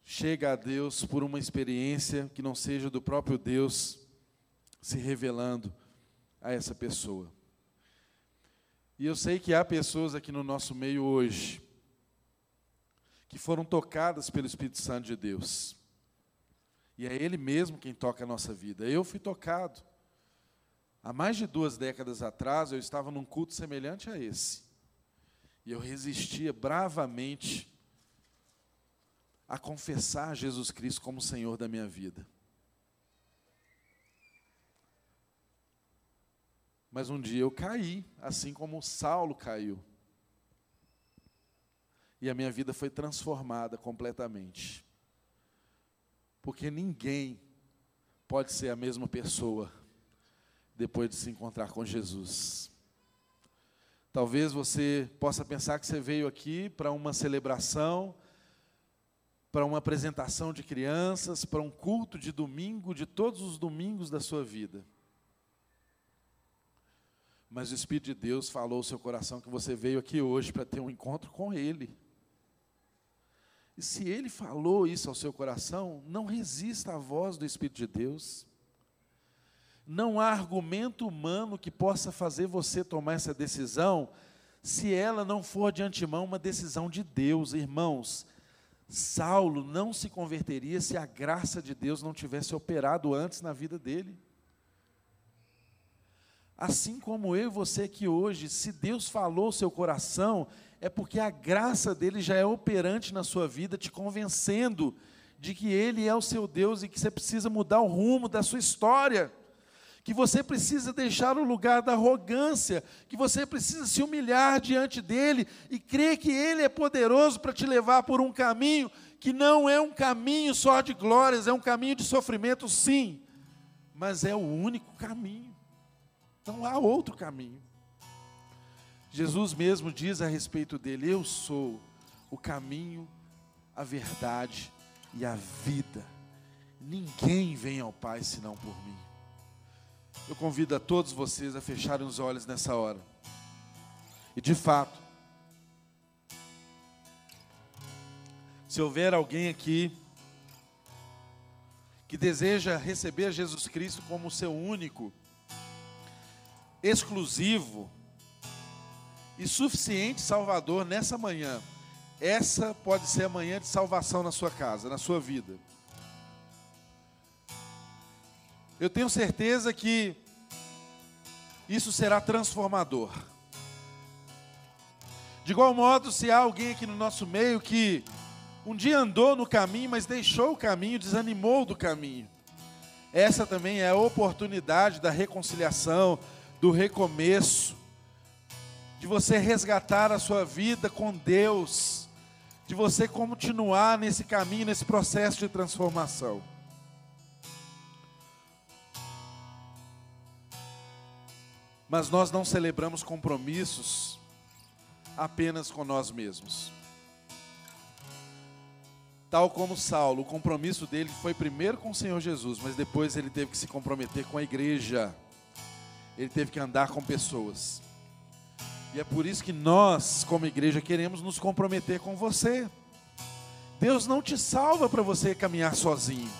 chega a Deus por uma experiência que não seja do próprio Deus se revelando a essa pessoa. E eu sei que há pessoas aqui no nosso meio hoje que foram tocadas pelo Espírito Santo de Deus. E é Ele mesmo quem toca a nossa vida. Eu fui tocado. Há mais de duas décadas atrás, eu estava num culto semelhante a esse. E eu resistia bravamente a confessar Jesus Cristo como Senhor da minha vida. Mas um dia eu caí, assim como Saulo caiu. E a minha vida foi transformada completamente. Porque ninguém pode ser a mesma pessoa depois de se encontrar com Jesus. Talvez você possa pensar que você veio aqui para uma celebração, para uma apresentação de crianças, para um culto de domingo, de todos os domingos da sua vida. Mas o Espírito de Deus falou ao seu coração que você veio aqui hoje para ter um encontro com Ele. E se Ele falou isso ao seu coração, não resista à voz do Espírito de Deus. Não há argumento humano que possa fazer você tomar essa decisão, se ela não for de antemão uma decisão de Deus, irmãos. Saulo não se converteria se a graça de Deus não tivesse operado antes na vida dele. Assim como eu e você que hoje, se Deus falou seu coração, é porque a graça dele já é operante na sua vida, te convencendo de que ele é o seu Deus e que você precisa mudar o rumo da sua história. Que você precisa deixar o lugar da arrogância, que você precisa se humilhar diante dele e crer que ele é poderoso para te levar por um caminho que não é um caminho só de glórias, é um caminho de sofrimento, sim, mas é o único caminho. Não há outro caminho. Jesus mesmo diz a respeito dele: Eu sou o caminho, a verdade e a vida. Ninguém vem ao Pai senão por mim. Eu convido a todos vocês a fecharem os olhos nessa hora. E de fato, se houver alguém aqui que deseja receber Jesus Cristo como seu único exclusivo e suficiente Salvador nessa manhã. Essa pode ser a manhã de salvação na sua casa, na sua vida. Eu tenho certeza que isso será transformador. De igual modo, se há alguém aqui no nosso meio que um dia andou no caminho, mas deixou o caminho, desanimou do caminho, essa também é a oportunidade da reconciliação, do recomeço, de você resgatar a sua vida com Deus, de você continuar nesse caminho, nesse processo de transformação. Mas nós não celebramos compromissos apenas com nós mesmos. Tal como Saulo, o compromisso dele foi primeiro com o Senhor Jesus, mas depois ele teve que se comprometer com a igreja. Ele teve que andar com pessoas. E é por isso que nós, como igreja, queremos nos comprometer com você. Deus não te salva para você caminhar sozinho.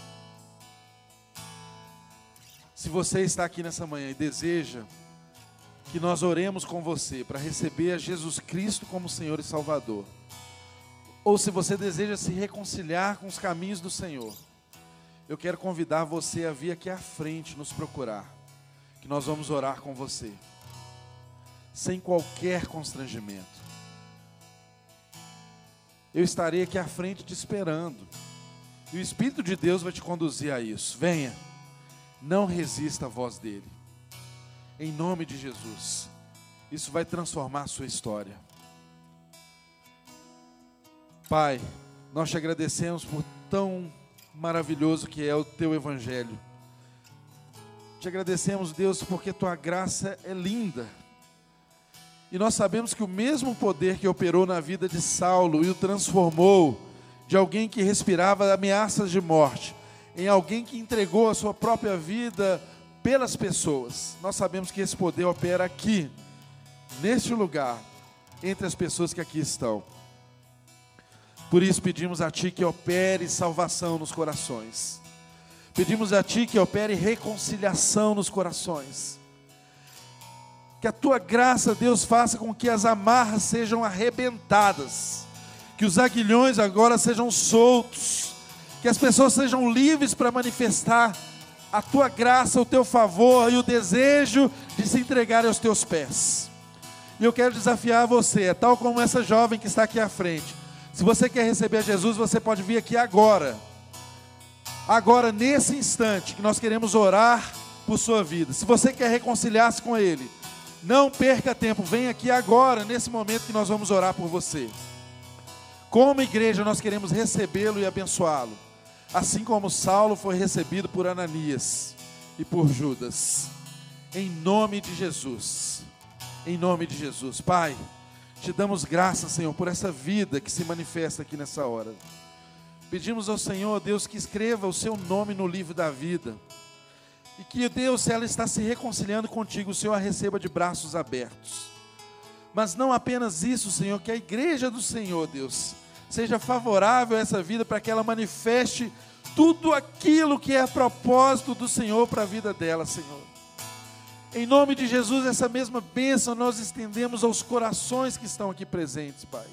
Se você está aqui nessa manhã e deseja que nós oremos com você para receber a Jesus Cristo como Senhor e Salvador, ou se você deseja se reconciliar com os caminhos do Senhor, eu quero convidar você a vir aqui à frente nos procurar, que nós vamos orar com você, sem qualquer constrangimento. Eu estarei aqui à frente te esperando, e o Espírito de Deus vai te conduzir a isso. Venha, não resista à voz dele, em nome de Jesus, isso vai transformar a sua história. Pai, nós te agradecemos por tão maravilhoso que é o teu evangelho. Te agradecemos, Deus, porque tua graça é linda. E nós sabemos que o mesmo poder que operou na vida de Saulo e o transformou de alguém que respirava ameaças de morte em alguém que entregou a sua própria vida pelas pessoas. Nós sabemos que esse poder opera aqui, neste lugar, entre as pessoas que aqui estão. Por isso pedimos a Ti que opere salvação nos corações. Pedimos a Ti que opere reconciliação nos corações. Que a Tua graça, Deus, faça com que as amarras sejam arrebentadas. Que os aguilhões agora sejam soltos. Que as pessoas sejam livres para manifestar a Tua graça, o Teu favor e o desejo de se entregar aos Teus pés. E eu quero desafiar você, tal como essa jovem que está aqui à frente se você quer receber Jesus, você pode vir aqui agora. Agora, nesse instante, que nós queremos orar por sua vida. Se você quer reconciliar-se com Ele, não perca tempo, vem aqui agora, nesse momento que nós vamos orar por você. Como igreja, nós queremos recebê-lo e abençoá-lo, assim como Saulo foi recebido por Ananias e por Judas. Em nome de Jesus. Em nome de Jesus. Pai. Te damos graças, Senhor, por essa vida que se manifesta aqui nessa hora. Pedimos ao Senhor, Deus, que escreva o seu nome no livro da vida. E que, Deus, se ela está se reconciliando contigo, o Senhor a receba de braços abertos. Mas não apenas isso, Senhor, que a igreja do Senhor, Deus, seja favorável a essa vida para que ela manifeste tudo aquilo que é propósito do Senhor para a vida dela, Senhor. Em nome de Jesus, essa mesma bênção nós estendemos aos corações que estão aqui presentes, Pai.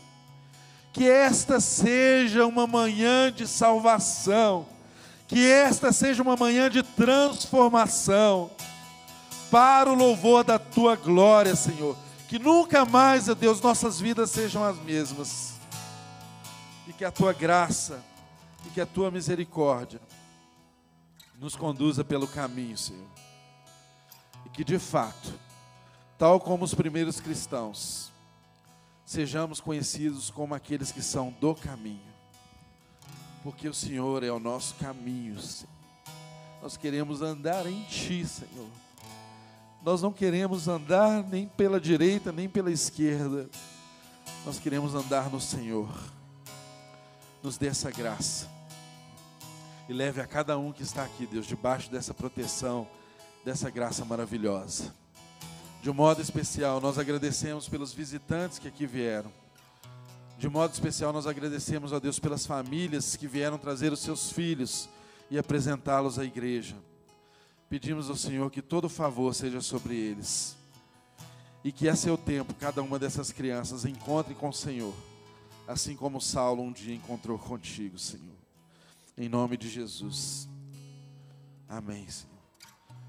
Que esta seja uma manhã de salvação, que esta seja uma manhã de transformação, para o louvor da tua glória, Senhor. Que nunca mais, ó Deus, nossas vidas sejam as mesmas, e que a tua graça e que a tua misericórdia nos conduza pelo caminho, Senhor que de fato, tal como os primeiros cristãos, sejamos conhecidos como aqueles que são do caminho, porque o Senhor é o nosso caminho. Senhor. Nós queremos andar em Ti, Senhor. Nós não queremos andar nem pela direita, nem pela esquerda. Nós queremos andar no Senhor. Nos dê essa graça. E leve a cada um que está aqui, Deus, debaixo dessa proteção dessa graça maravilhosa. De um modo especial, nós agradecemos pelos visitantes que aqui vieram. De modo especial, nós agradecemos a Deus pelas famílias que vieram trazer os seus filhos e apresentá-los à igreja. Pedimos ao Senhor que todo favor seja sobre eles. E que a seu tempo cada uma dessas crianças encontre com o Senhor, assim como Saulo um dia encontrou contigo, Senhor. Em nome de Jesus. Amém, Senhor.